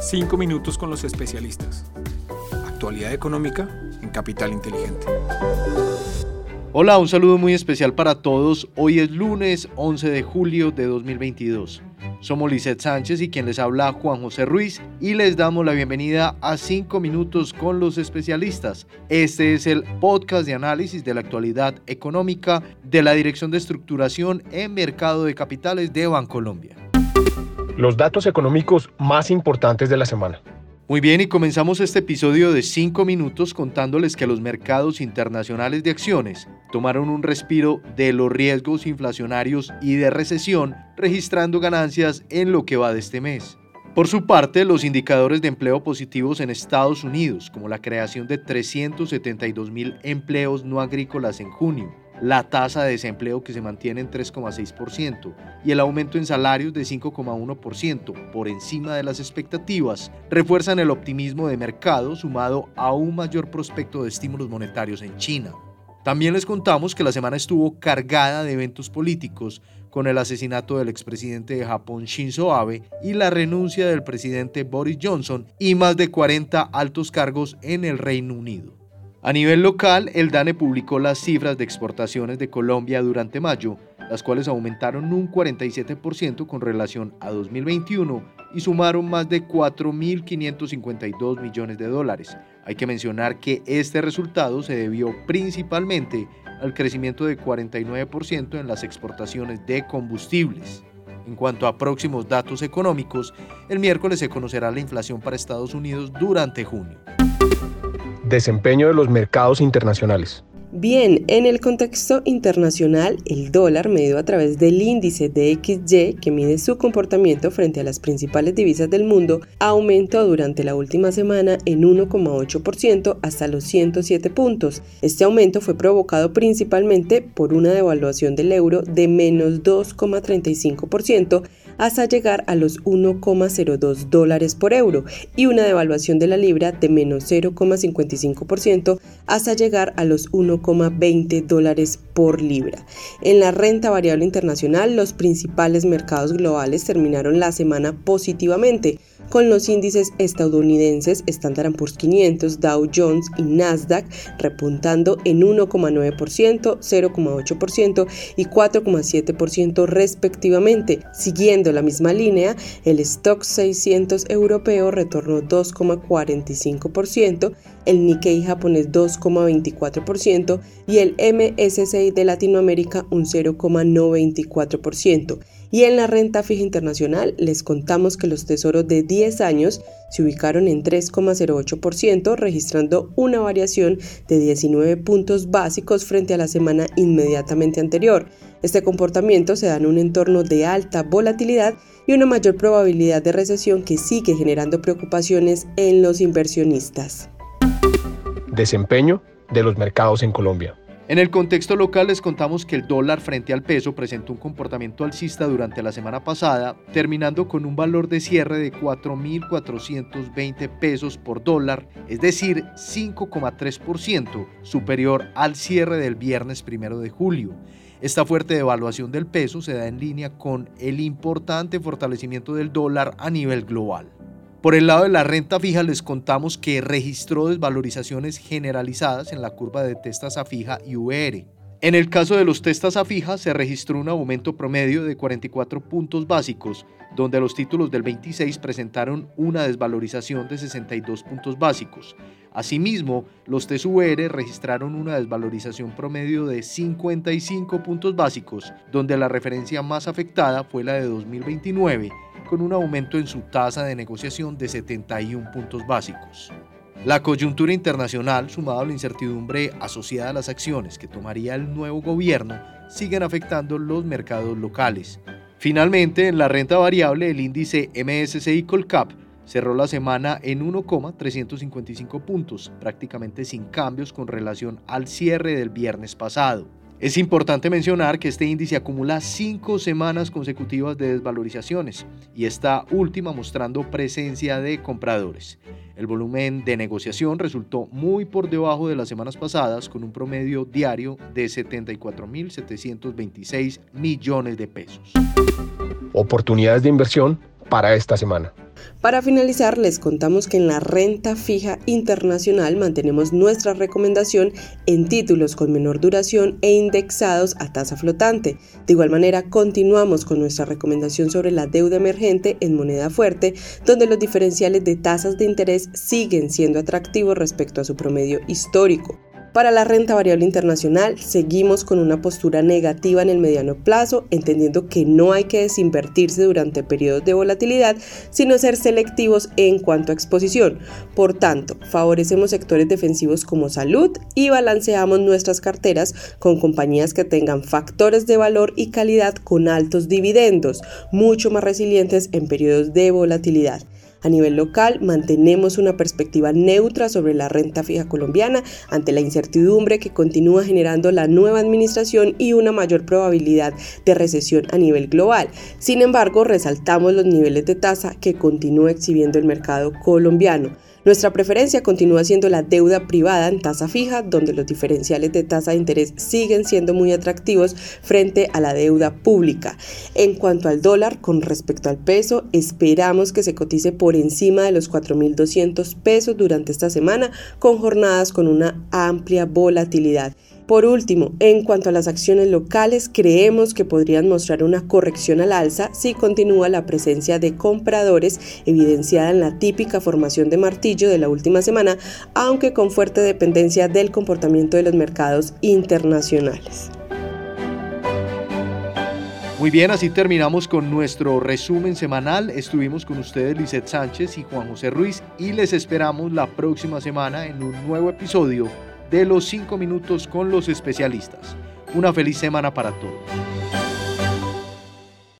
Cinco minutos con los especialistas. Actualidad económica en Capital Inteligente. Hola, un saludo muy especial para todos. Hoy es lunes 11 de julio de 2022. Somos Lizeth Sánchez y quien les habla Juan José Ruiz y les damos la bienvenida a 5 minutos con los especialistas. Este es el podcast de análisis de la actualidad económica de la Dirección de Estructuración en Mercado de Capitales de Bancolombia los datos económicos más importantes de la semana. Muy bien, y comenzamos este episodio de 5 minutos contándoles que los mercados internacionales de acciones tomaron un respiro de los riesgos inflacionarios y de recesión, registrando ganancias en lo que va de este mes. Por su parte, los indicadores de empleo positivos en Estados Unidos, como la creación de 372 mil empleos no agrícolas en junio, la tasa de desempleo que se mantiene en 3,6% y el aumento en salarios de 5,1% por encima de las expectativas refuerzan el optimismo de mercado sumado a un mayor prospecto de estímulos monetarios en China. También les contamos que la semana estuvo cargada de eventos políticos con el asesinato del expresidente de Japón Shinzo Abe y la renuncia del presidente Boris Johnson y más de 40 altos cargos en el Reino Unido. A nivel local, el DANE publicó las cifras de exportaciones de Colombia durante mayo, las cuales aumentaron un 47% con relación a 2021 y sumaron más de 4.552 millones de dólares. Hay que mencionar que este resultado se debió principalmente al crecimiento de 49% en las exportaciones de combustibles. En cuanto a próximos datos económicos, el miércoles se conocerá la inflación para Estados Unidos durante junio. Desempeño de los mercados internacionales. Bien, en el contexto internacional, el dólar medido a través del índice DXY, que mide su comportamiento frente a las principales divisas del mundo, aumentó durante la última semana en 1,8% hasta los 107 puntos. Este aumento fue provocado principalmente por una devaluación del euro de menos 2,35% hasta llegar a los 1,02 dólares por euro y una devaluación de la libra de menos 0,55% hasta llegar a los 1,20 dólares por libra. En la renta variable internacional, los principales mercados globales terminaron la semana positivamente con los índices estadounidenses Standard Poor's 500, Dow Jones y Nasdaq repuntando en 1,9%, 0,8% y 4,7% respectivamente. Siguiendo la misma línea, el Stock 600 europeo retornó 2,45%, el Nikkei japonés 2,24% y el MSCI de Latinoamérica un 0,94%. Y en la renta fija internacional les contamos que los tesoros de 10 años se ubicaron en 3,08%, registrando una variación de 19 puntos básicos frente a la semana inmediatamente anterior. Este comportamiento se da en un entorno de alta volatilidad y una mayor probabilidad de recesión que sigue generando preocupaciones en los inversionistas. Desempeño de los mercados en Colombia. En el contexto local les contamos que el dólar frente al peso presentó un comportamiento alcista durante la semana pasada, terminando con un valor de cierre de 4.420 pesos por dólar, es decir, 5,3% superior al cierre del viernes primero de julio. Esta fuerte devaluación del peso se da en línea con el importante fortalecimiento del dólar a nivel global. Por el lado de la renta fija les contamos que registró desvalorizaciones generalizadas en la curva de testas a fija y VR. En el caso de los testas a fija se registró un aumento promedio de 44 puntos básicos, donde los títulos del 26 presentaron una desvalorización de 62 puntos básicos. Asimismo, los TSVR registraron una desvalorización promedio de 55 puntos básicos, donde la referencia más afectada fue la de 2029, con un aumento en su tasa de negociación de 71 puntos básicos. La coyuntura internacional, sumada a la incertidumbre asociada a las acciones que tomaría el nuevo gobierno, siguen afectando los mercados locales. Finalmente, en la renta variable, el índice MSCI Colcap cerró la semana en 1,355 puntos, prácticamente sin cambios con relación al cierre del viernes pasado. Es importante mencionar que este índice acumula cinco semanas consecutivas de desvalorizaciones y esta última mostrando presencia de compradores. El volumen de negociación resultó muy por debajo de las semanas pasadas con un promedio diario de 74.726 millones de pesos. Oportunidades de inversión para esta semana. Para finalizar, les contamos que en la renta fija internacional mantenemos nuestra recomendación en títulos con menor duración e indexados a tasa flotante. De igual manera, continuamos con nuestra recomendación sobre la deuda emergente en moneda fuerte, donde los diferenciales de tasas de interés siguen siendo atractivos respecto a su promedio histórico. Para la renta variable internacional, seguimos con una postura negativa en el mediano plazo, entendiendo que no hay que desinvertirse durante periodos de volatilidad, sino ser selectivos en cuanto a exposición. Por tanto, favorecemos sectores defensivos como salud y balanceamos nuestras carteras con compañías que tengan factores de valor y calidad con altos dividendos, mucho más resilientes en periodos de volatilidad. A nivel local, mantenemos una perspectiva neutra sobre la renta fija colombiana ante la incertidumbre que continúa generando la nueva administración y una mayor probabilidad de recesión a nivel global. Sin embargo, resaltamos los niveles de tasa que continúa exhibiendo el mercado colombiano. Nuestra preferencia continúa siendo la deuda privada en tasa fija, donde los diferenciales de tasa de interés siguen siendo muy atractivos frente a la deuda pública. En cuanto al dólar, con respecto al peso, esperamos que se cotice por encima de los 4.200 pesos durante esta semana, con jornadas con una amplia volatilidad. Por último, en cuanto a las acciones locales, creemos que podrían mostrar una corrección al alza si continúa la presencia de compradores evidenciada en la típica formación de martillo de la última semana, aunque con fuerte dependencia del comportamiento de los mercados internacionales. Muy bien, así terminamos con nuestro resumen semanal. Estuvimos con ustedes Lizeth Sánchez y Juan José Ruiz y les esperamos la próxima semana en un nuevo episodio de los 5 minutos con los especialistas. Una feliz semana para todos.